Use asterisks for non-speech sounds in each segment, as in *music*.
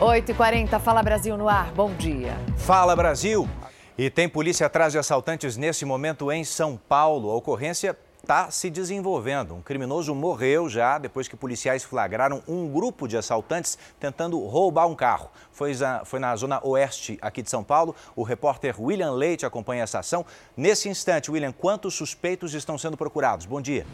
8h40, Fala Brasil no ar. Bom dia. Fala Brasil. E tem polícia atrás de assaltantes nesse momento em São Paulo. A ocorrência está se desenvolvendo. Um criminoso morreu já depois que policiais flagraram um grupo de assaltantes tentando roubar um carro. Foi, foi na zona oeste aqui de São Paulo. O repórter William Leite acompanha essa ação. Nesse instante, William, quantos suspeitos estão sendo procurados? Bom dia.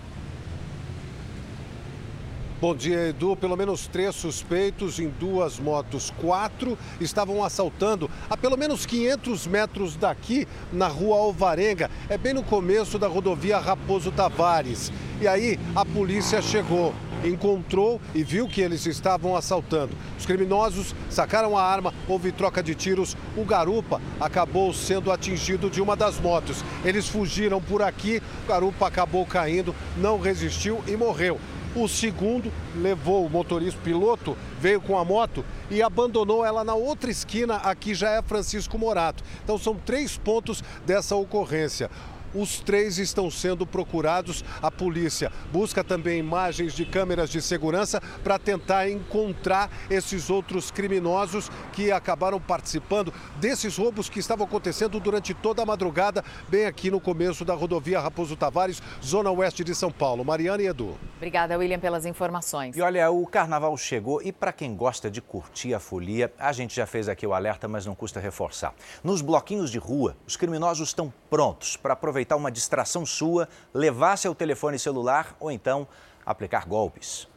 Bom dia, Edu. Pelo menos três suspeitos em duas motos. Quatro estavam assaltando a pelo menos 500 metros daqui, na rua Alvarenga. É bem no começo da rodovia Raposo Tavares. E aí a polícia chegou, encontrou e viu que eles estavam assaltando. Os criminosos sacaram a arma, houve troca de tiros. O garupa acabou sendo atingido de uma das motos. Eles fugiram por aqui, o garupa acabou caindo, não resistiu e morreu. O segundo levou o motorista, piloto, veio com a moto e abandonou ela na outra esquina, aqui já é Francisco Morato. Então são três pontos dessa ocorrência. Os três estão sendo procurados. A polícia busca também imagens de câmeras de segurança para tentar encontrar esses outros criminosos que acabaram participando desses roubos que estavam acontecendo durante toda a madrugada, bem aqui no começo da rodovia Raposo Tavares, zona oeste de São Paulo. Mariana e Edu. Obrigada, William, pelas informações. E olha, o carnaval chegou e para quem gosta de curtir a folia, a gente já fez aqui o alerta, mas não custa reforçar. Nos bloquinhos de rua, os criminosos estão prontos para aproveitar aproveitar uma distração sua, levar seu telefone celular ou então aplicar golpes.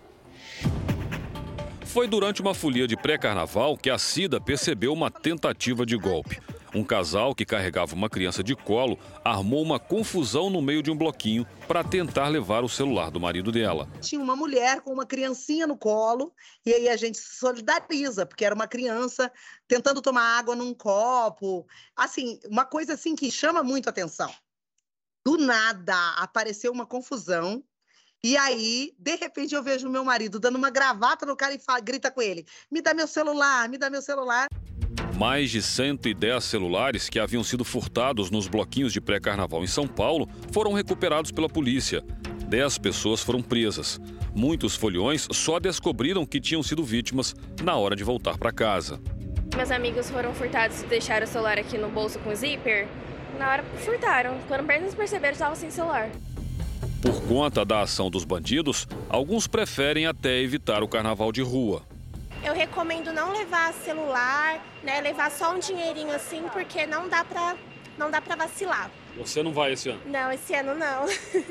Foi durante uma folia de pré-carnaval que a Cida percebeu uma tentativa de golpe. Um casal que carregava uma criança de colo armou uma confusão no meio de um bloquinho para tentar levar o celular do marido dela. Tinha uma mulher com uma criancinha no colo e aí a gente se solidariza, porque era uma criança tentando tomar água num copo. Assim, uma coisa assim que chama muito atenção do nada apareceu uma confusão. E aí, de repente, eu vejo meu marido dando uma gravata no cara e fala, grita com ele: me dá meu celular, me dá meu celular. Mais de 110 celulares que haviam sido furtados nos bloquinhos de pré-carnaval em São Paulo foram recuperados pela polícia. Dez pessoas foram presas. Muitos foliões só descobriram que tinham sido vítimas na hora de voltar para casa. Meus amigos foram furtados e deixaram o celular aqui no bolso com zíper na hora furtaram. Quando eles perceberam, estava sem celular. Por conta da ação dos bandidos, alguns preferem até evitar o carnaval de rua. Eu recomendo não levar celular, né, levar só um dinheirinho assim, porque não dá para não dá para vacilar. Você não vai esse ano? Não, esse ano não.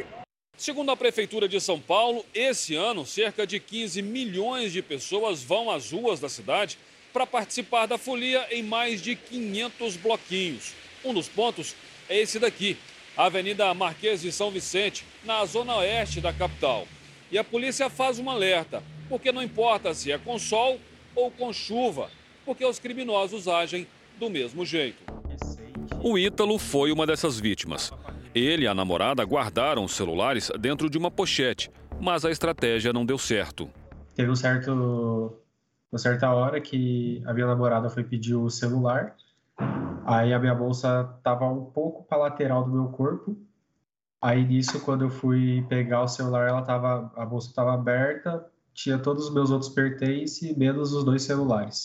*laughs* Segundo a Prefeitura de São Paulo, esse ano cerca de 15 milhões de pessoas vão às ruas da cidade para participar da folia em mais de 500 bloquinhos. Um dos pontos é esse daqui, a Avenida Marquês de São Vicente, na zona oeste da capital. E a polícia faz um alerta, porque não importa se é com sol ou com chuva, porque os criminosos agem do mesmo jeito. O Ítalo foi uma dessas vítimas. Ele e a namorada guardaram os celulares dentro de uma pochete, mas a estratégia não deu certo. Teve um certo, uma certa hora que a minha namorada foi pedir o celular Aí a minha bolsa estava um pouco para lateral do meu corpo. Aí nisso, quando eu fui pegar o celular, ela tava, a bolsa estava aberta, tinha todos os meus outros pertences, menos os dois celulares.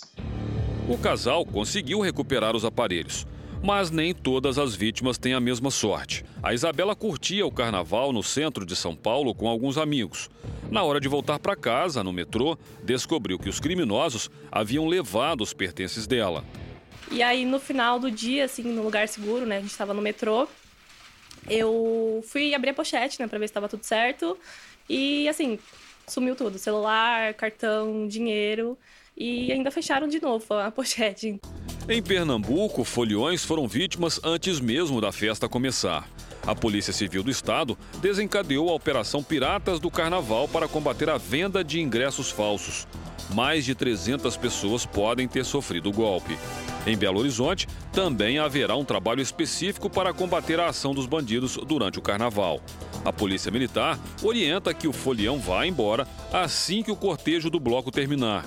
O casal conseguiu recuperar os aparelhos, mas nem todas as vítimas têm a mesma sorte. A Isabela curtia o carnaval no centro de São Paulo com alguns amigos. Na hora de voltar para casa, no metrô, descobriu que os criminosos haviam levado os pertences dela. E aí, no final do dia, assim, no lugar seguro, né? A gente tava no metrô. Eu fui abrir a pochete, né? Pra ver se tava tudo certo. E, assim, sumiu tudo. Celular, cartão, dinheiro. E ainda fecharam de novo a pochete. Em Pernambuco, foliões foram vítimas antes mesmo da festa começar. A Polícia Civil do Estado desencadeou a Operação Piratas do Carnaval para combater a venda de ingressos falsos. Mais de 300 pessoas podem ter sofrido o golpe. Em Belo Horizonte, também haverá um trabalho específico para combater a ação dos bandidos durante o carnaval. A Polícia Militar orienta que o folião vá embora assim que o cortejo do bloco terminar.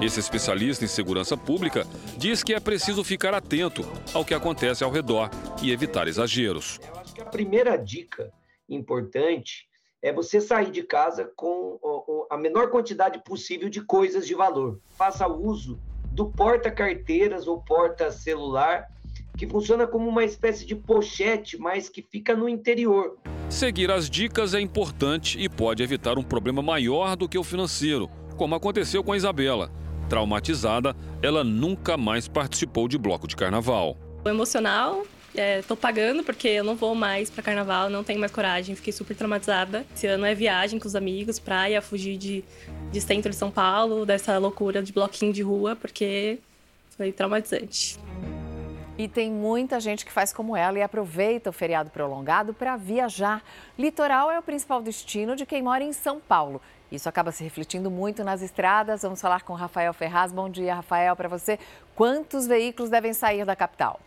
Esse especialista em segurança pública diz que é preciso ficar atento ao que acontece ao redor e evitar exageros. Eu acho que a primeira dica importante é você sair de casa com a menor quantidade possível de coisas de valor. Faça uso do porta-carteiras ou porta-celular, que funciona como uma espécie de pochete, mas que fica no interior. Seguir as dicas é importante e pode evitar um problema maior do que o financeiro, como aconteceu com a Isabela. Traumatizada, ela nunca mais participou de bloco de carnaval. O emocional, estou é, pagando porque eu não vou mais para carnaval, não tenho mais coragem, fiquei super traumatizada. Esse ano é viagem com os amigos, praia, fugir de, de centro de São Paulo, dessa loucura de bloquinho de rua, porque foi traumatizante. E tem muita gente que faz como ela e aproveita o feriado prolongado para viajar. Litoral é o principal destino de quem mora em São Paulo. Isso acaba se refletindo muito nas estradas. Vamos falar com Rafael Ferraz. Bom dia, Rafael, para você. Quantos veículos devem sair da capital?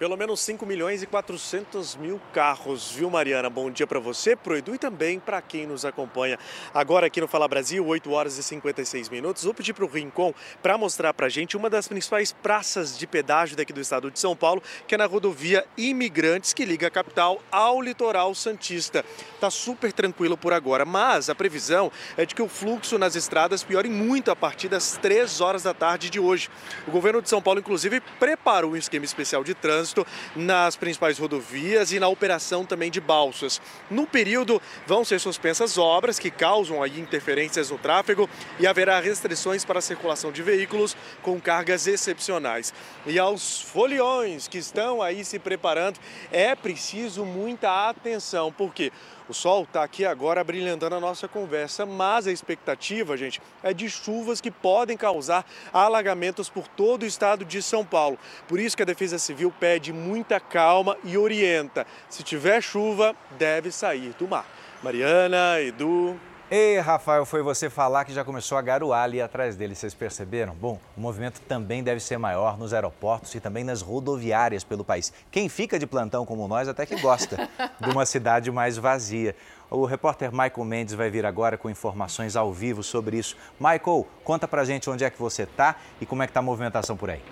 Pelo menos 5 milhões e 400 mil carros, viu, Mariana? Bom dia para você, pro Edu e também para quem nos acompanha. Agora aqui no Fala Brasil, 8 horas e 56 minutos. Vou pedir para o Rincon para mostrar para gente uma das principais praças de pedágio daqui do estado de São Paulo, que é na rodovia Imigrantes, que liga a capital ao litoral Santista. Tá super tranquilo por agora, mas a previsão é de que o fluxo nas estradas piore muito a partir das 3 horas da tarde de hoje. O governo de São Paulo, inclusive, preparou um esquema especial de trânsito trânsito nas principais rodovias e na operação também de balsas. No período, vão ser suspensas obras que causam aí interferências no tráfego e haverá restrições para a circulação de veículos com cargas excepcionais. E aos foliões que estão aí se preparando, é preciso muita atenção, porque o sol está aqui agora brilhantando a nossa conversa, mas a expectativa, gente, é de chuvas que podem causar alagamentos por todo o estado de São Paulo. Por isso que a Defesa Civil pede muita calma e orienta: se tiver chuva, deve sair do mar. Mariana, Edu. Ei, Rafael, foi você falar que já começou a garoar ali atrás dele, vocês perceberam? Bom, o movimento também deve ser maior nos aeroportos e também nas rodoviárias pelo país. Quem fica de plantão como nós até que gosta *laughs* de uma cidade mais vazia. O repórter Michael Mendes vai vir agora com informações ao vivo sobre isso. Michael, conta pra gente onde é que você está e como é que tá a movimentação por aí.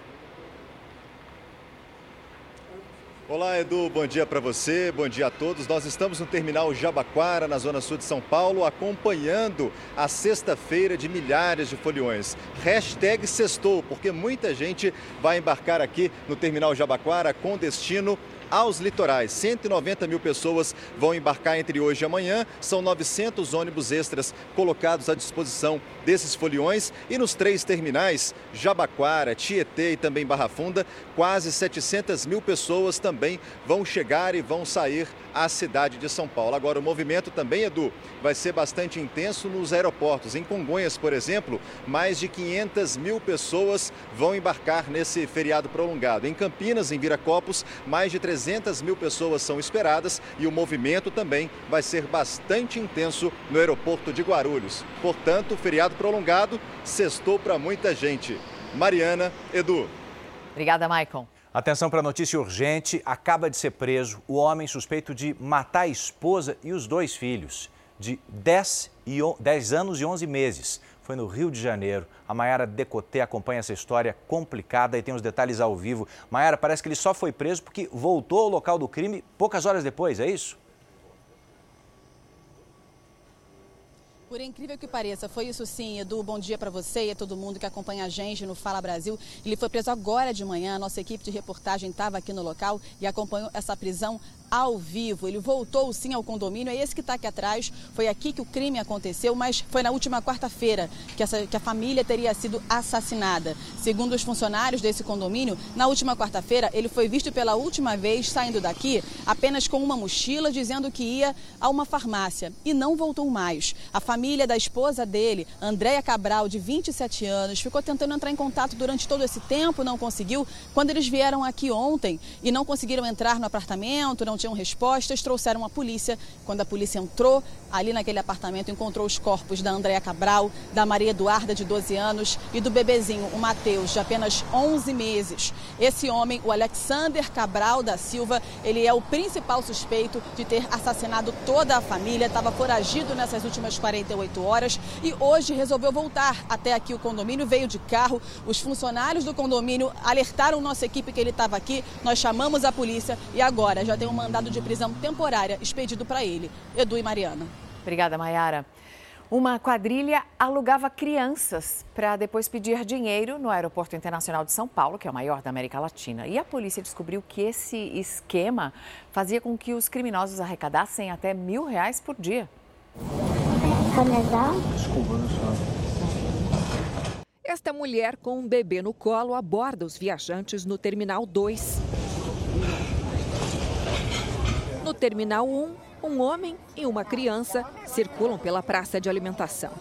Olá, Edu, bom dia para você, bom dia a todos. Nós estamos no terminal Jabaquara, na zona sul de São Paulo, acompanhando a sexta-feira de milhares de foliões. Hashtag sextou, porque muita gente vai embarcar aqui no terminal Jabaquara com destino aos litorais. 190 mil pessoas vão embarcar entre hoje e amanhã. São 900 ônibus extras colocados à disposição desses foliões. E nos três terminais, Jabaquara, Tietê e também Barra Funda, quase 700 mil pessoas também vão chegar e vão sair à cidade de São Paulo. Agora, o movimento também, Edu, vai ser bastante intenso nos aeroportos. Em Congonhas, por exemplo, mais de 500 mil pessoas vão embarcar nesse feriado prolongado. Em Campinas, em Viracopos, mais de 300 mil pessoas são esperadas e o movimento também vai ser bastante intenso no aeroporto de Guarulhos. Portanto, feriado prolongado sextou para muita gente. Mariana, Edu. Obrigada, Maicon. Atenção para a notícia urgente: acaba de ser preso o homem suspeito de matar a esposa e os dois filhos, de 10, e 10 anos e 11 meses. Foi no Rio de Janeiro. A Maiara Decoté acompanha essa história complicada e tem os detalhes ao vivo. Maiara, parece que ele só foi preso porque voltou ao local do crime poucas horas depois, é isso? Por incrível que pareça, foi isso sim, Edu. Bom dia para você e a todo mundo que acompanha a gente no Fala Brasil. Ele foi preso agora de manhã. Nossa equipe de reportagem estava aqui no local e acompanhou essa prisão ao vivo. Ele voltou sim ao condomínio, é esse que está aqui atrás. Foi aqui que o crime aconteceu, mas foi na última quarta-feira que, que a família teria sido assassinada. Segundo os funcionários desse condomínio, na última quarta-feira ele foi visto pela última vez saindo daqui apenas com uma mochila, dizendo que ia a uma farmácia e não voltou mais. A família da esposa dele, Andréia Cabral, de 27 anos, ficou tentando entrar em contato durante todo esse tempo, não conseguiu. Quando eles vieram aqui ontem e não conseguiram entrar no apartamento, não tinham respostas, trouxeram a polícia. Quando a polícia entrou ali naquele apartamento, encontrou os corpos da Andréa Cabral, da Maria Eduarda, de 12 anos, e do bebezinho, o Matheus, de apenas 11 meses. Esse homem, o Alexander Cabral da Silva, ele é o principal suspeito de ter assassinado toda a família, estava foragido nessas últimas 48 horas e hoje resolveu voltar até aqui o condomínio, veio de carro. Os funcionários do condomínio alertaram nossa equipe que ele estava aqui, nós chamamos a polícia e agora já tem uma mandado de prisão temporária expedido para ele. Edu e Mariana. Obrigada, Mayara. Uma quadrilha alugava crianças para depois pedir dinheiro no Aeroporto Internacional de São Paulo, que é o maior da América Latina. E a polícia descobriu que esse esquema fazia com que os criminosos arrecadassem até mil reais por dia. Desculpa, Esta mulher com um bebê no colo aborda os viajantes no Terminal 2. No Terminal 1, um homem e uma criança circulam pela praça de alimentação.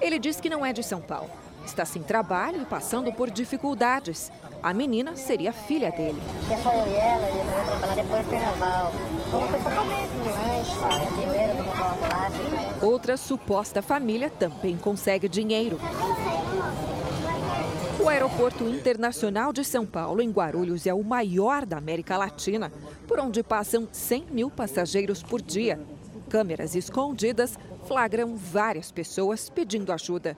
Ele diz que não é de São Paulo. Está sem trabalho e passando por dificuldades. A menina seria filha dele. Só eu e ela, e trabalhar depois do carnaval. Outra suposta família também consegue dinheiro. O Aeroporto Internacional de São Paulo, em Guarulhos, é o maior da América Latina, por onde passam 100 mil passageiros por dia. Câmeras escondidas flagram várias pessoas pedindo ajuda,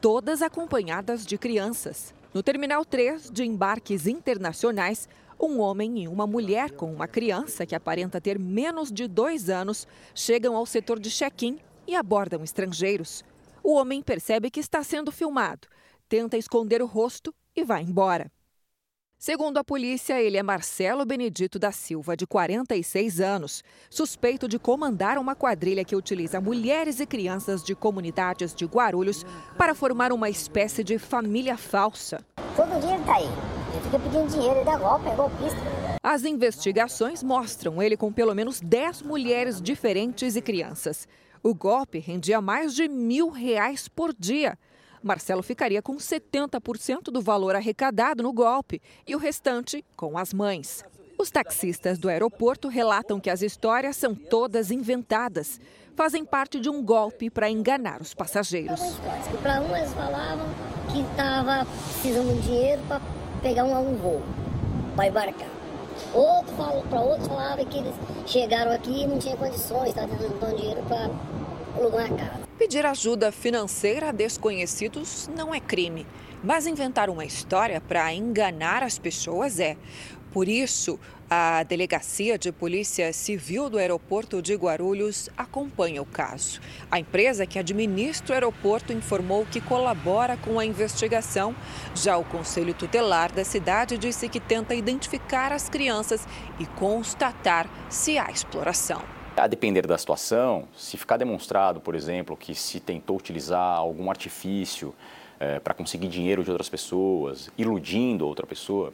todas acompanhadas de crianças. No Terminal 3 de embarques internacionais, um homem e uma mulher com uma criança que aparenta ter menos de dois anos chegam ao setor de check-in e abordam estrangeiros. O homem percebe que está sendo filmado tenta esconder o rosto e vai embora. Segundo a polícia, ele é Marcelo Benedito da Silva, de 46 anos, suspeito de comandar uma quadrilha que utiliza mulheres e crianças de comunidades de Guarulhos para formar uma espécie de família falsa. Todo dia ele tá aí. Ele fica pedindo dinheiro, ele dá golpe, é golpista. As investigações mostram ele com pelo menos 10 mulheres diferentes e crianças. O golpe rendia mais de mil reais por dia Marcelo ficaria com 70% do valor arrecadado no golpe e o restante com as mães. Os taxistas do aeroporto relatam que as histórias são todas inventadas. Fazem parte de um golpe para enganar os passageiros. Para um, eles falavam que estava precisando de dinheiro para pegar um, voo, para embarcar. Outro para outros falava que eles chegaram aqui e não tinham condições, estavam dando dinheiro para alugar uma casa. Pedir ajuda financeira a desconhecidos não é crime, mas inventar uma história para enganar as pessoas é. Por isso, a Delegacia de Polícia Civil do Aeroporto de Guarulhos acompanha o caso. A empresa que administra o aeroporto informou que colabora com a investigação. Já o Conselho Tutelar da cidade disse que tenta identificar as crianças e constatar se há exploração. A depender da situação, se ficar demonstrado, por exemplo, que se tentou utilizar algum artifício é, para conseguir dinheiro de outras pessoas, iludindo outra pessoa,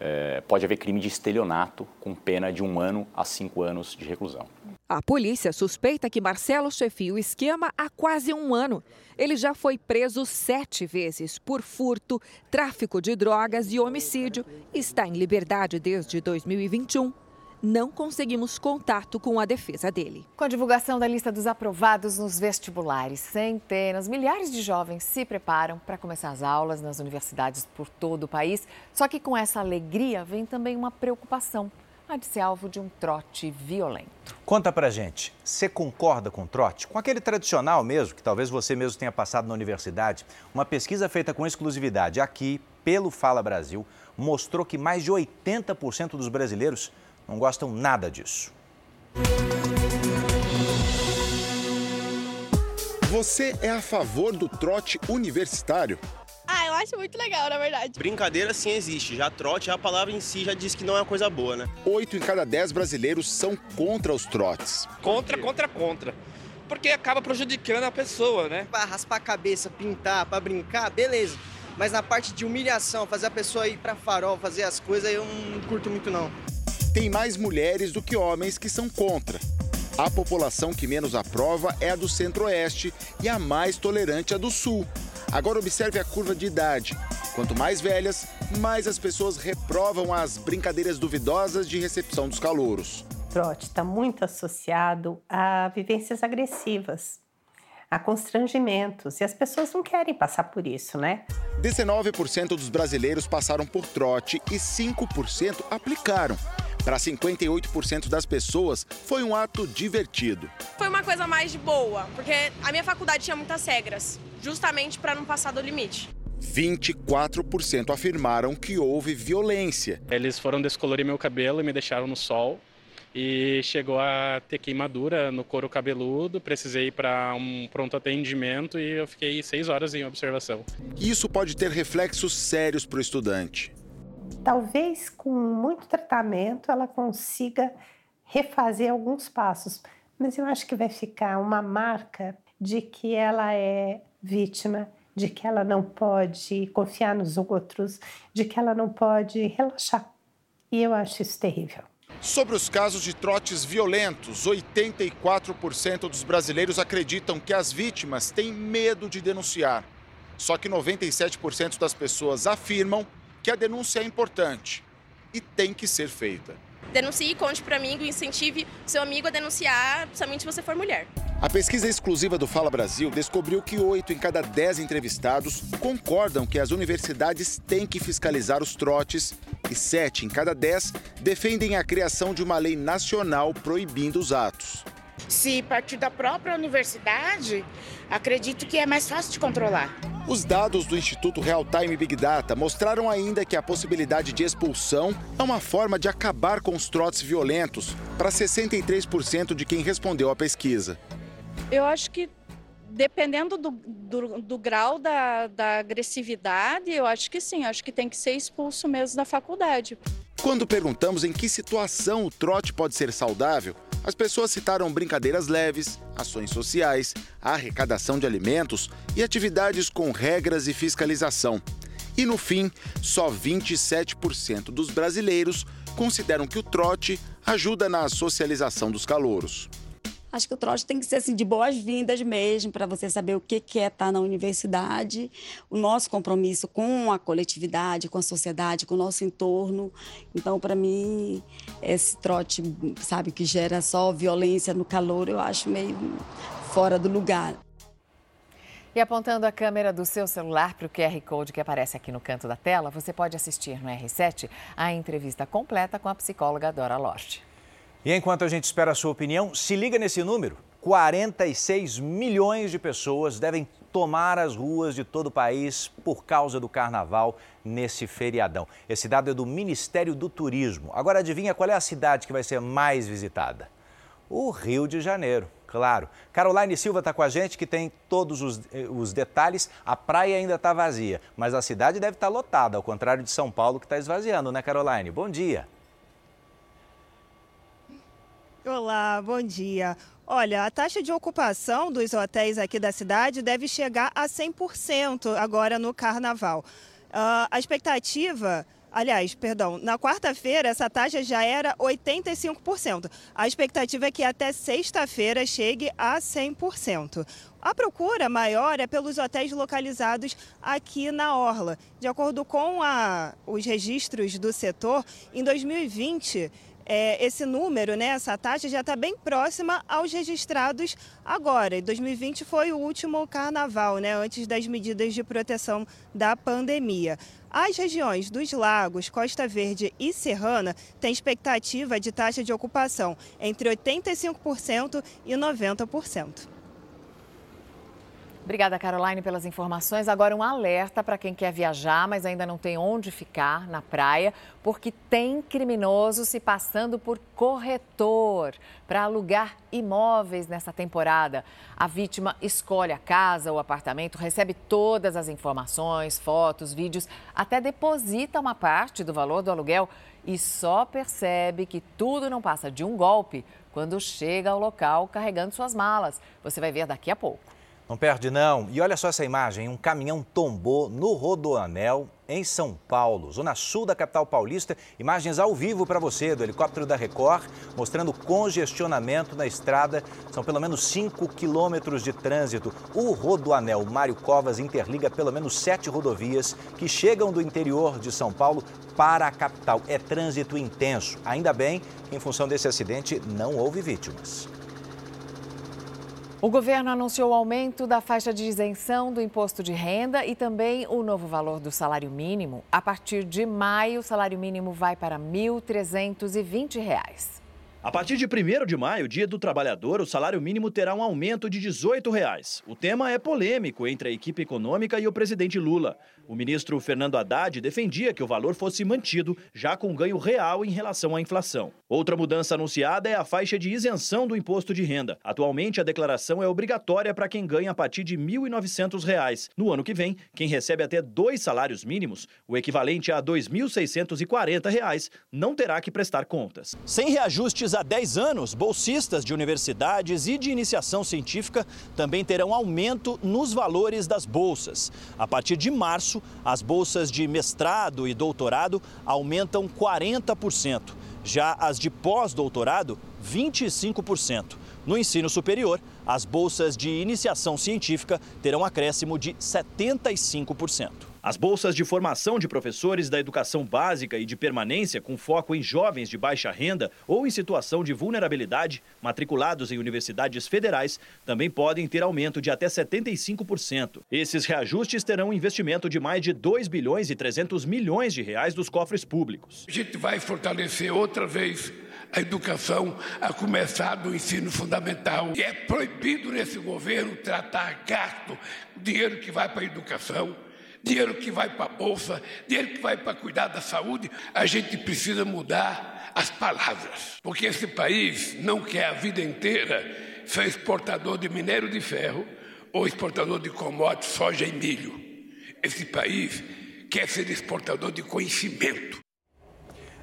é, pode haver crime de estelionato com pena de um ano a cinco anos de reclusão. A polícia suspeita que Marcelo chefia o esquema há quase um ano. Ele já foi preso sete vezes por furto, tráfico de drogas e homicídio. Está em liberdade desde 2021 não conseguimos contato com a defesa dele. Com a divulgação da lista dos aprovados nos vestibulares, centenas, milhares de jovens se preparam para começar as aulas nas universidades por todo o país. Só que com essa alegria vem também uma preocupação. A de ser alvo de um trote violento. Conta pra gente, você concorda com o trote? Com aquele tradicional mesmo, que talvez você mesmo tenha passado na universidade? Uma pesquisa feita com exclusividade aqui, pelo Fala Brasil, mostrou que mais de 80% dos brasileiros não gostam nada disso. Você é a favor do trote universitário? Ah, eu acho muito legal, na verdade. Brincadeira sim existe. Já trote, a palavra em si já diz que não é uma coisa boa, né? Oito em cada dez brasileiros são contra os trotes. Contra, contra, contra. Porque acaba prejudicando a pessoa, né? Pra raspar a cabeça, pintar, pra brincar, beleza. Mas na parte de humilhação, fazer a pessoa ir pra farol, fazer as coisas, eu não curto muito não tem mais mulheres do que homens que são contra. A população que menos aprova é a do centro-oeste e a mais tolerante a do sul. Agora observe a curva de idade. Quanto mais velhas, mais as pessoas reprovam as brincadeiras duvidosas de recepção dos calouros. Trote está muito associado a vivências agressivas, a constrangimentos, e as pessoas não querem passar por isso, né? 19% dos brasileiros passaram por trote e 5% aplicaram. Para 58% das pessoas, foi um ato divertido. Foi uma coisa mais de boa, porque a minha faculdade tinha muitas regras, justamente para não passar do limite. 24% afirmaram que houve violência. Eles foram descolorir meu cabelo e me deixaram no sol e chegou a ter queimadura no couro cabeludo. Precisei ir para um pronto atendimento e eu fiquei seis horas em observação. Isso pode ter reflexos sérios para o estudante. Talvez com muito tratamento ela consiga refazer alguns passos, mas eu acho que vai ficar uma marca de que ela é vítima, de que ela não pode confiar nos outros, de que ela não pode relaxar. E eu acho isso terrível. Sobre os casos de trotes violentos, 84% dos brasileiros acreditam que as vítimas têm medo de denunciar. Só que 97% das pessoas afirmam que a denúncia é importante e tem que ser feita. Denuncie, conte para amigo, incentive seu amigo a denunciar, principalmente se você for mulher. A pesquisa exclusiva do Fala Brasil descobriu que 8 em cada 10 entrevistados concordam que as universidades têm que fiscalizar os trotes e 7 em cada 10 defendem a criação de uma lei nacional proibindo os atos. Se partir da própria universidade, acredito que é mais fácil de controlar. Os dados do Instituto Real Time Big Data mostraram ainda que a possibilidade de expulsão é uma forma de acabar com os trotes violentos para 63% de quem respondeu à pesquisa. Eu acho que dependendo do, do, do grau da, da, agressividade, eu acho que sim, acho que tem que ser expulso mesmo da faculdade. Quando perguntamos em que situação o trote pode ser saudável, as pessoas citaram brincadeiras leves, ações sociais, arrecadação de alimentos e atividades com regras e fiscalização. E no fim, só 27% dos brasileiros consideram que o trote ajuda na socialização dos calouros. Acho que o trote tem que ser assim, de boas-vindas mesmo, para você saber o que é estar na universidade, o nosso compromisso com a coletividade, com a sociedade, com o nosso entorno. Então, para mim, esse trote, sabe, que gera só violência no calor, eu acho meio fora do lugar. E apontando a câmera do seu celular para o QR Code que aparece aqui no canto da tela, você pode assistir no R7 a entrevista completa com a psicóloga Dora Lorte. E enquanto a gente espera a sua opinião, se liga nesse número: 46 milhões de pessoas devem tomar as ruas de todo o país por causa do carnaval nesse feriadão. Esse dado é do Ministério do Turismo. Agora adivinha qual é a cidade que vai ser mais visitada? O Rio de Janeiro, claro. Caroline Silva está com a gente, que tem todos os, eh, os detalhes. A praia ainda está vazia, mas a cidade deve estar tá lotada, ao contrário de São Paulo, que está esvaziando, né, Caroline? Bom dia. Olá, bom dia. Olha, a taxa de ocupação dos hotéis aqui da cidade deve chegar a 100% agora no carnaval. Uh, a expectativa. Aliás, perdão, na quarta-feira essa taxa já era 85%. A expectativa é que até sexta-feira chegue a 100%. A procura maior é pelos hotéis localizados aqui na Orla. De acordo com a, os registros do setor, em 2020 é, esse número, né, essa taxa já está bem próxima aos registrados agora. 2020 foi o último carnaval, né, antes das medidas de proteção da pandemia. As regiões dos lagos, Costa Verde e Serrana têm expectativa de taxa de ocupação entre 85% e 90%. Obrigada, Caroline, pelas informações. Agora, um alerta para quem quer viajar, mas ainda não tem onde ficar na praia, porque tem criminoso se passando por corretor para alugar imóveis nessa temporada. A vítima escolhe a casa ou apartamento, recebe todas as informações, fotos, vídeos, até deposita uma parte do valor do aluguel e só percebe que tudo não passa de um golpe quando chega ao local carregando suas malas. Você vai ver daqui a pouco. Não perde não. E olha só essa imagem, um caminhão tombou no Rodoanel em São Paulo, zona sul da capital paulista. Imagens ao vivo para você do helicóptero da Record, mostrando congestionamento na estrada. São pelo menos 5 quilômetros de trânsito. O Rodoanel Mário Covas interliga pelo menos sete rodovias que chegam do interior de São Paulo para a capital. É trânsito intenso. Ainda bem, em função desse acidente, não houve vítimas. O governo anunciou o aumento da faixa de isenção do imposto de renda e também o novo valor do salário mínimo. A partir de maio, o salário mínimo vai para R$ 1.320. A partir de 1 de maio, dia do trabalhador, o salário mínimo terá um aumento de 18 reais. O tema é polêmico entre a equipe econômica e o presidente Lula. O ministro Fernando Haddad defendia que o valor fosse mantido, já com ganho real em relação à inflação. Outra mudança anunciada é a faixa de isenção do imposto de renda. Atualmente, a declaração é obrigatória para quem ganha a partir de R$ 1.900. No ano que vem, quem recebe até dois salários mínimos, o equivalente a R$ 2.640, não terá que prestar contas. Sem reajustes há 10 anos, bolsistas de universidades e de iniciação científica também terão aumento nos valores das bolsas. A partir de março, as bolsas de mestrado e doutorado aumentam 40%. Já as de pós-doutorado, 25%. No ensino superior, as bolsas de iniciação científica terão acréscimo de 75%. As bolsas de formação de professores da educação básica e de permanência com foco em jovens de baixa renda ou em situação de vulnerabilidade, matriculados em universidades federais, também podem ter aumento de até 75%. Esses reajustes terão um investimento de mais de 2 bilhões e 300 milhões de reais dos cofres públicos. A gente vai fortalecer outra vez a educação, a começar do ensino fundamental. E é proibido nesse governo tratar gasto, dinheiro que vai para a educação dinheiro que vai para a bolsa, dinheiro que vai para cuidar da saúde, a gente precisa mudar as palavras. Porque esse país não quer a vida inteira ser exportador de minério de ferro ou exportador de commodities, soja e milho. Esse país quer ser exportador de conhecimento.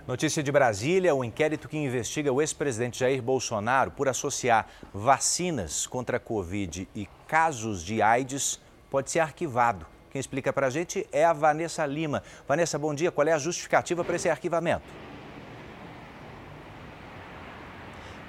Notícia de Brasília: o inquérito que investiga o ex-presidente Jair Bolsonaro por associar vacinas contra a Covid e casos de AIDS pode ser arquivado. Quem explica para a gente é a Vanessa Lima. Vanessa, bom dia. Qual é a justificativa para esse arquivamento?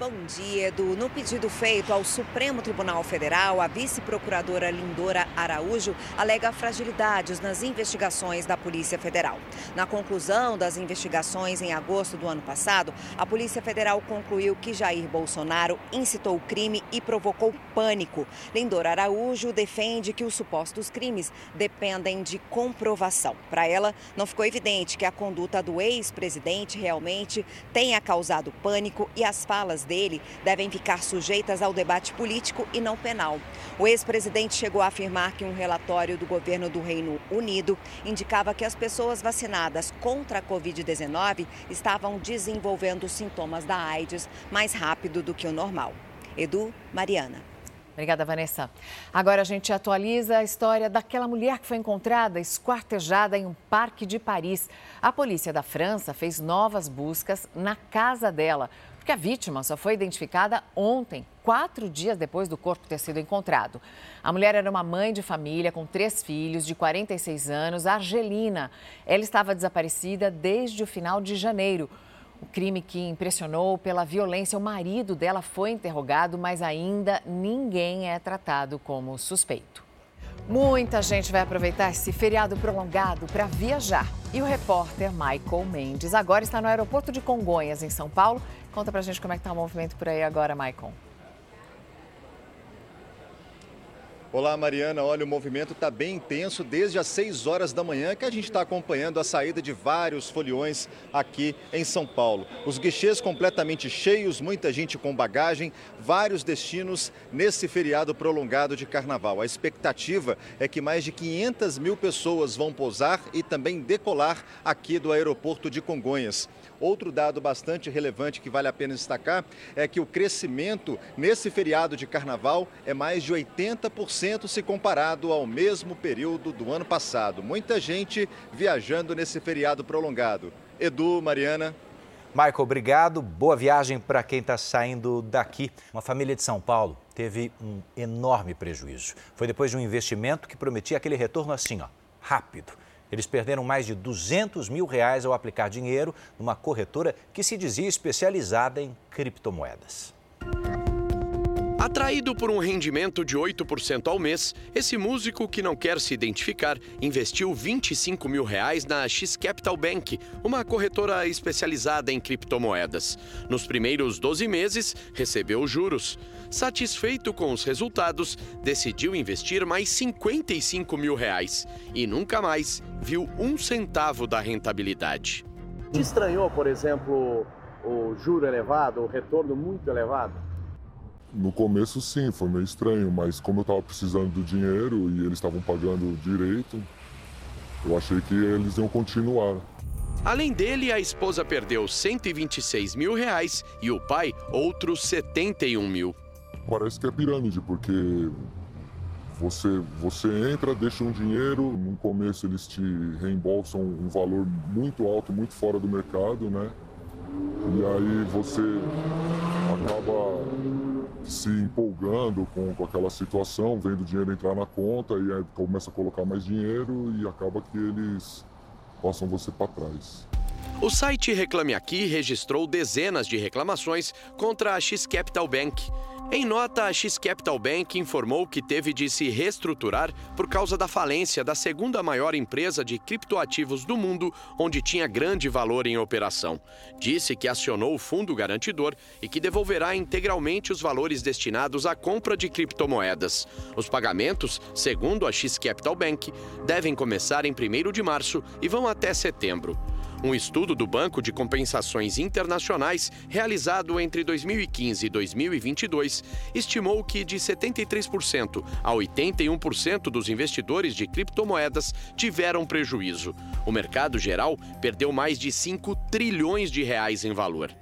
Bom dia, Edu. No pedido feito ao Supremo Tribunal Federal, a vice-procuradora Lindora Araújo alega fragilidades nas investigações da Polícia Federal. Na conclusão das investigações em agosto do ano passado, a Polícia Federal concluiu que Jair Bolsonaro incitou o crime e provocou pânico. Lindora Araújo defende que os supostos crimes dependem de comprovação. Para ela, não ficou evidente que a conduta do ex-presidente realmente tenha causado pânico e as falas dele devem ficar sujeitas ao debate político e não penal. O ex-presidente chegou a afirmar que um relatório do governo do Reino Unido indicava que as pessoas vacinadas contra a Covid-19 estavam desenvolvendo sintomas da AIDS mais rápido do que o normal. Edu, Mariana. Obrigada, Vanessa. Agora a gente atualiza a história daquela mulher que foi encontrada esquartejada em um parque de Paris. A polícia da França fez novas buscas na casa dela porque a vítima só foi identificada ontem, quatro dias depois do corpo ter sido encontrado. A mulher era uma mãe de família com três filhos, de 46 anos, Argelina. Ela estava desaparecida desde o final de janeiro. O crime que impressionou pela violência, o marido dela foi interrogado, mas ainda ninguém é tratado como suspeito. Muita gente vai aproveitar esse feriado prolongado para viajar. E o repórter Michael Mendes agora está no aeroporto de Congonhas, em São Paulo. Conta pra gente como é que tá o movimento por aí agora, Michael. Olá, Mariana. Olha, o movimento está bem intenso desde as 6 horas da manhã que a gente está acompanhando a saída de vários foliões aqui em São Paulo. Os guichês completamente cheios, muita gente com bagagem, vários destinos nesse feriado prolongado de carnaval. A expectativa é que mais de 500 mil pessoas vão pousar e também decolar aqui do aeroporto de Congonhas. Outro dado bastante relevante que vale a pena destacar é que o crescimento nesse feriado de carnaval é mais de 80% se comparado ao mesmo período do ano passado. Muita gente viajando nesse feriado prolongado. Edu, Mariana. Michael, obrigado. Boa viagem para quem está saindo daqui. Uma família de São Paulo teve um enorme prejuízo. Foi depois de um investimento que prometia aquele retorno assim, ó, rápido. Eles perderam mais de 200 mil reais ao aplicar dinheiro numa corretora que se dizia especializada em criptomoedas. Atraído por um rendimento de 8% ao mês, esse músico que não quer se identificar investiu 25 mil reais na X Capital Bank, uma corretora especializada em criptomoedas. Nos primeiros 12 meses, recebeu juros. Satisfeito com os resultados, decidiu investir mais 55 mil reais e nunca mais viu um centavo da rentabilidade. Te estranhou, por exemplo, o juro elevado, o retorno muito elevado? No começo sim, foi meio estranho, mas como eu estava precisando do dinheiro e eles estavam pagando direito, eu achei que eles iam continuar. Além dele, a esposa perdeu 126 mil reais e o pai outros 71 mil. Parece que é pirâmide, porque você, você entra, deixa um dinheiro, no começo eles te reembolsam um valor muito alto, muito fora do mercado, né? E aí você acaba se empolgando com, com aquela situação, vendo dinheiro entrar na conta e aí começa a colocar mais dinheiro e acaba que eles passam você para trás. O site Reclame Aqui registrou dezenas de reclamações contra a X Capital Bank. Em nota, a X Capital Bank informou que teve de se reestruturar por causa da falência da segunda maior empresa de criptoativos do mundo, onde tinha grande valor em operação. Disse que acionou o fundo garantidor e que devolverá integralmente os valores destinados à compra de criptomoedas. Os pagamentos, segundo a X Capital Bank, devem começar em 1 de março e vão até setembro. Um estudo do Banco de Compensações Internacionais, realizado entre 2015 e 2022, estimou que de 73% a 81% dos investidores de criptomoedas tiveram prejuízo. O mercado geral perdeu mais de 5 trilhões de reais em valor.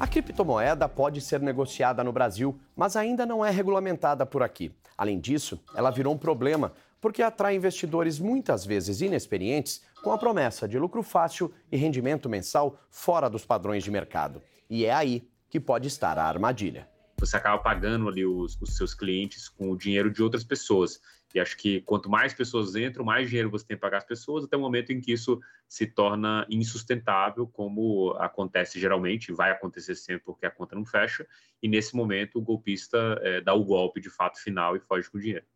A criptomoeda pode ser negociada no Brasil, mas ainda não é regulamentada por aqui. Além disso, ela virou um problema porque atrai investidores muitas vezes inexperientes com a promessa de lucro fácil e rendimento mensal fora dos padrões de mercado. E é aí que pode estar a armadilha. Você acaba pagando ali os, os seus clientes com o dinheiro de outras pessoas. E acho que quanto mais pessoas entram, mais dinheiro você tem que pagar as pessoas, até o momento em que isso se torna insustentável, como acontece geralmente, vai acontecer sempre porque a conta não fecha, e nesse momento o golpista é, dá o golpe de fato final e foge com o dinheiro.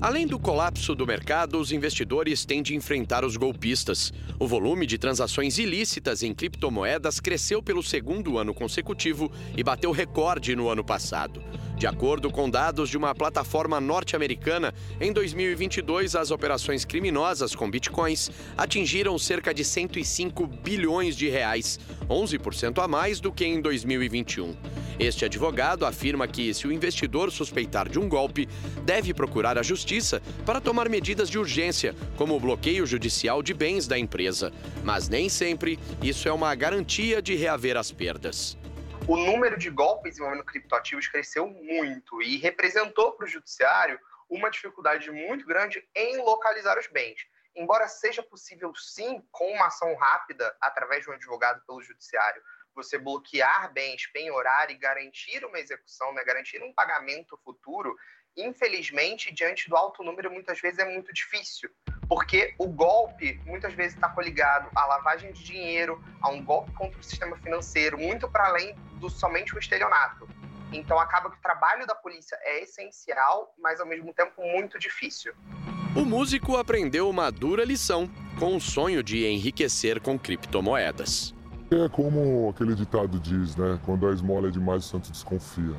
Além do colapso do mercado, os investidores têm de enfrentar os golpistas. O volume de transações ilícitas em criptomoedas cresceu pelo segundo ano consecutivo e bateu recorde no ano passado. De acordo com dados de uma plataforma norte-americana, em 2022 as operações criminosas com bitcoins atingiram cerca de 105 bilhões de reais, 11% a mais do que em 2021. Este advogado afirma que, se o investidor suspeitar de um golpe, deve procurar a justiça para tomar medidas de urgência, como o bloqueio judicial de bens da empresa. Mas nem sempre isso é uma garantia de reaver as perdas o número de golpes envolvendo criptoativos cresceu muito e representou para o judiciário uma dificuldade muito grande em localizar os bens. Embora seja possível, sim, com uma ação rápida, através de um advogado pelo judiciário, você bloquear bens, penhorar e garantir uma execução, né, garantir um pagamento futuro, infelizmente, diante do alto número, muitas vezes é muito difícil. Porque o golpe muitas vezes está coligado à lavagem de dinheiro, a um golpe contra o sistema financeiro, muito para além do somente o estelionato. Então acaba que o trabalho da polícia é essencial, mas ao mesmo tempo muito difícil. O músico aprendeu uma dura lição com o sonho de enriquecer com criptomoedas. É como aquele ditado diz, né? Quando a esmola é demais, o santo desconfia.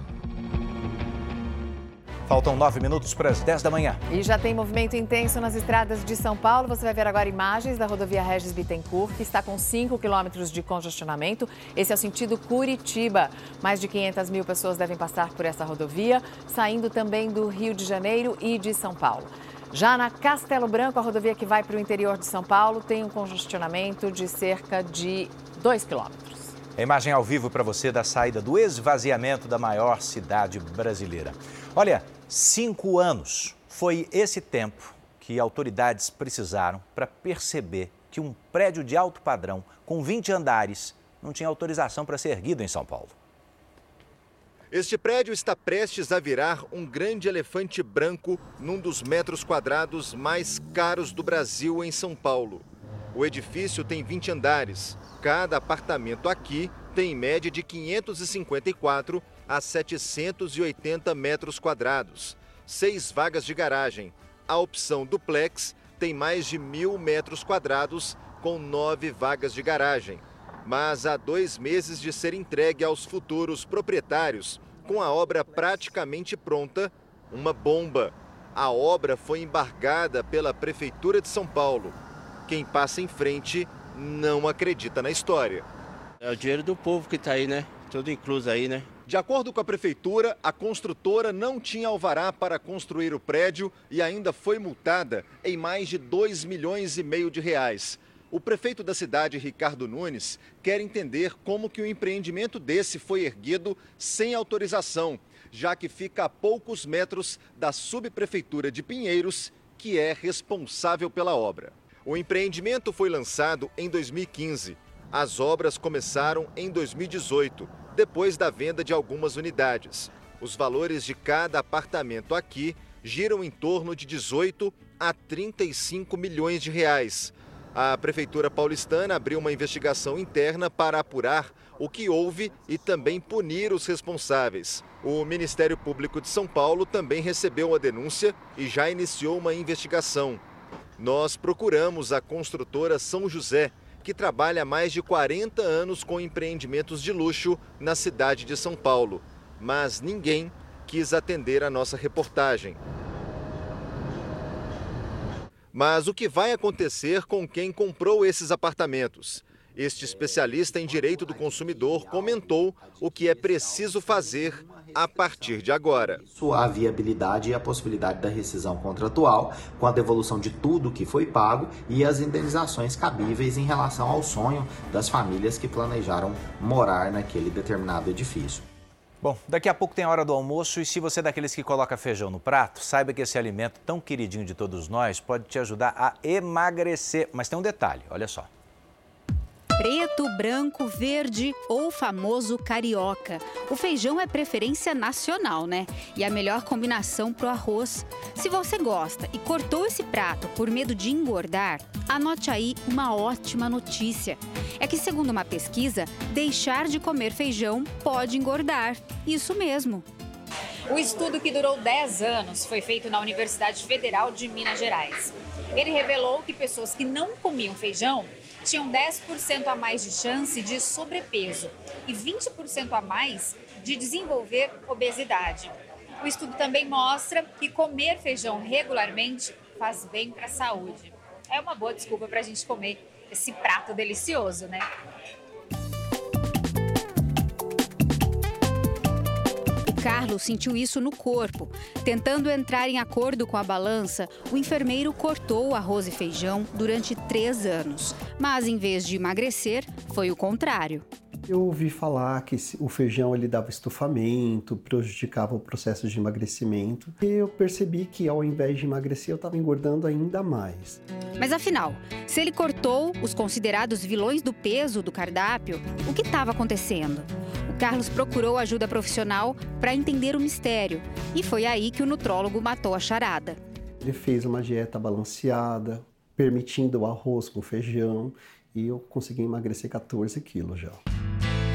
Faltam nove minutos para as 10 da manhã. E já tem movimento intenso nas estradas de São Paulo. Você vai ver agora imagens da rodovia Regis Bittencourt, que está com 5 quilômetros de congestionamento. Esse é o sentido Curitiba. Mais de 500 mil pessoas devem passar por essa rodovia, saindo também do Rio de Janeiro e de São Paulo. Já na Castelo Branco, a rodovia que vai para o interior de São Paulo, tem um congestionamento de cerca de 2 quilômetros. A imagem ao vivo para você da saída do esvaziamento da maior cidade brasileira. Olha, Cinco anos foi esse tempo que autoridades precisaram para perceber que um prédio de alto padrão com 20 andares não tinha autorização para ser erguido em São Paulo. Este prédio está prestes a virar um grande elefante branco num dos metros quadrados mais caros do Brasil, em São Paulo. O edifício tem 20 andares. Cada apartamento aqui tem em média de 554 a 780 metros quadrados, seis vagas de garagem. A opção duplex tem mais de mil metros quadrados, com nove vagas de garagem. Mas há dois meses de ser entregue aos futuros proprietários, com a obra praticamente pronta, uma bomba. A obra foi embargada pela Prefeitura de São Paulo. Quem passa em frente não acredita na história. É o dinheiro do povo que está aí, né? Tudo incluso aí, né? De acordo com a prefeitura, a construtora não tinha alvará para construir o prédio e ainda foi multada em mais de 2 milhões e meio de reais. O prefeito da cidade, Ricardo Nunes, quer entender como que o empreendimento desse foi erguido sem autorização, já que fica a poucos metros da subprefeitura de Pinheiros, que é responsável pela obra. O empreendimento foi lançado em 2015. As obras começaram em 2018, depois da venda de algumas unidades. Os valores de cada apartamento aqui giram em torno de 18 a 35 milhões de reais. A Prefeitura paulistana abriu uma investigação interna para apurar o que houve e também punir os responsáveis. O Ministério Público de São Paulo também recebeu a denúncia e já iniciou uma investigação. Nós procuramos a construtora São José, que trabalha há mais de 40 anos com empreendimentos de luxo na cidade de São Paulo, mas ninguém quis atender a nossa reportagem. Mas o que vai acontecer com quem comprou esses apartamentos? Este especialista em direito do consumidor comentou o que é preciso fazer a partir de agora. A viabilidade e a possibilidade da rescisão contratual, com a devolução de tudo que foi pago e as indenizações cabíveis em relação ao sonho das famílias que planejaram morar naquele determinado edifício. Bom, daqui a pouco tem a hora do almoço e se você é daqueles que coloca feijão no prato, saiba que esse alimento tão queridinho de todos nós pode te ajudar a emagrecer. Mas tem um detalhe, olha só preto, branco, verde ou famoso carioca. O feijão é preferência nacional, né? E a melhor combinação pro arroz. Se você gosta e cortou esse prato por medo de engordar, anote aí uma ótima notícia. É que, segundo uma pesquisa, deixar de comer feijão pode engordar. Isso mesmo. O estudo que durou 10 anos foi feito na Universidade Federal de Minas Gerais. Ele revelou que pessoas que não comiam feijão tinham 10% a mais de chance de sobrepeso e 20% a mais de desenvolver obesidade. O estudo também mostra que comer feijão regularmente faz bem para a saúde. É uma boa desculpa para a gente comer esse prato delicioso, né? Carlos sentiu isso no corpo. Tentando entrar em acordo com a balança, o enfermeiro cortou arroz e feijão durante três anos. Mas, em vez de emagrecer, foi o contrário. Eu ouvi falar que o feijão ele dava estufamento, prejudicava o processo de emagrecimento. E eu percebi que ao invés de emagrecer, eu estava engordando ainda mais. Mas afinal, se ele cortou os considerados vilões do peso do cardápio, o que estava acontecendo? Carlos procurou ajuda profissional para entender o mistério e foi aí que o nutrólogo matou a charada. Ele fez uma dieta balanceada, permitindo o arroz com feijão e eu consegui emagrecer 14 quilos já.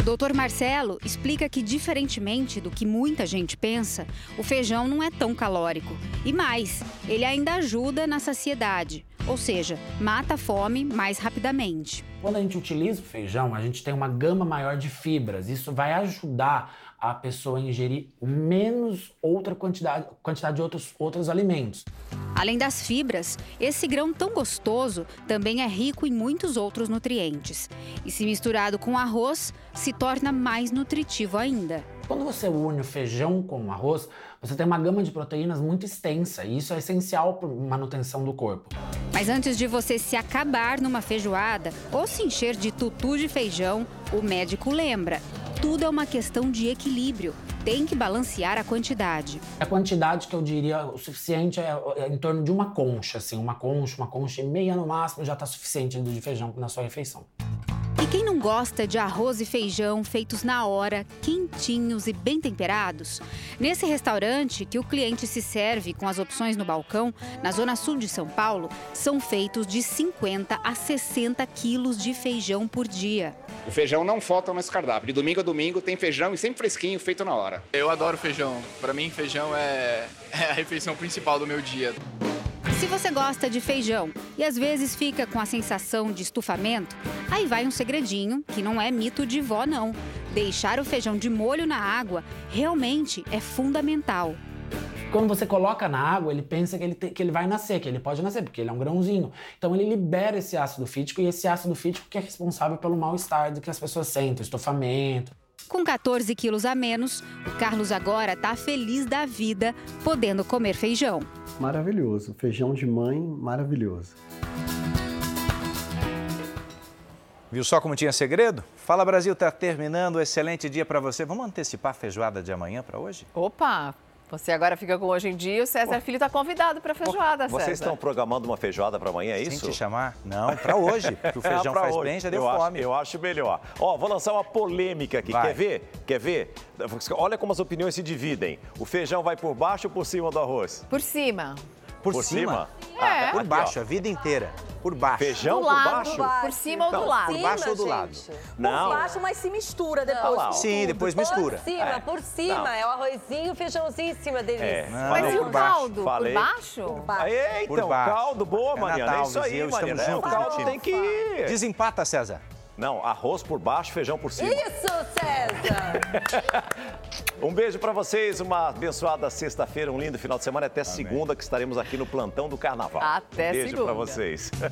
Doutor Marcelo explica que, diferentemente do que muita gente pensa, o feijão não é tão calórico. E mais, ele ainda ajuda na saciedade, ou seja, mata a fome mais rapidamente. Quando a gente utiliza o feijão, a gente tem uma gama maior de fibras. Isso vai ajudar a pessoa ingerir menos outra quantidade, quantidade de outros, outros alimentos. Além das fibras, esse grão tão gostoso também é rico em muitos outros nutrientes. E se misturado com arroz, se torna mais nutritivo ainda. Quando você une o feijão com o arroz, você tem uma gama de proteínas muito extensa e isso é essencial para a manutenção do corpo. Mas antes de você se acabar numa feijoada ou se encher de tutu de feijão, o médico lembra: tudo é uma questão de equilíbrio. Tem que balancear a quantidade. A quantidade que eu diria o suficiente é, é em torno de uma concha, assim, uma concha, uma concha e meia no máximo já está suficiente de feijão na sua refeição. E quem não gosta de arroz e feijão feitos na hora, quentinhos e bem temperados? Nesse restaurante, que o cliente se serve com as opções no balcão, na zona sul de São Paulo, são feitos de 50 a 60 quilos de feijão por dia. O feijão não falta nesse cardápio. De domingo a domingo tem feijão e sempre fresquinho, feito na hora. Eu adoro feijão. Para mim, feijão é, *laughs* é a refeição principal do meu dia. Se você gosta de feijão e às vezes fica com a sensação de estufamento, aí vai um segredinho que não é mito de vó, não. Deixar o feijão de molho na água realmente é fundamental. quando você coloca na água, ele pensa que ele, te, que ele vai nascer, que ele pode nascer, porque ele é um grãozinho. Então ele libera esse ácido fítico e esse ácido fítico que é responsável pelo mal-estar do que as pessoas sentem, estofamento. Com 14 quilos a menos, o Carlos agora tá feliz da vida, podendo comer feijão. Maravilhoso. Feijão de mãe, maravilhoso. Viu só como tinha segredo? Fala Brasil, tá terminando. Excelente dia para você. Vamos antecipar a feijoada de amanhã para hoje? Opa! Você agora fica com hoje em dia. O César Filho está convidado para feijoada, César. Vocês estão programando uma feijoada para amanhã, é isso? Sem te chamar? Não, para hoje. *laughs* Porque o feijão ah, faz hoje. bem, já deu eu fome. Acho, eu acho melhor. Ó, vou lançar uma polêmica aqui. Vai. Quer ver? Quer ver? Olha como as opiniões se dividem. O feijão vai por baixo ou por cima do arroz? Por cima. Por, Por cima? É. Ah, por Aqui, baixo, ó. a vida inteira. Por baixo. Feijão do por lado, baixo? Por cima ou do Não, lado? Por baixo ou do lado? Não. Por baixo, mas se mistura depois. Com Sim, depois mistura. Por cima, É. por cima. Não. É o arrozinho, o feijãozinho em cima deles. É. Não, Mas e por o baixo. caldo? Falei. Por baixo? Por baixo. Aí, Por então, baixo. caldo, boa, É Mariana. Natal, é isso aí, Mariana. estamos É, o juntos, caldo tem que ir. Desempata, César. Não, arroz por baixo, feijão por cima. Isso, César! *laughs* Um beijo pra vocês, uma abençoada sexta-feira, um lindo final de semana. Até segunda que estaremos aqui no plantão do Carnaval. Até um beijo segunda. pra vocês. *laughs*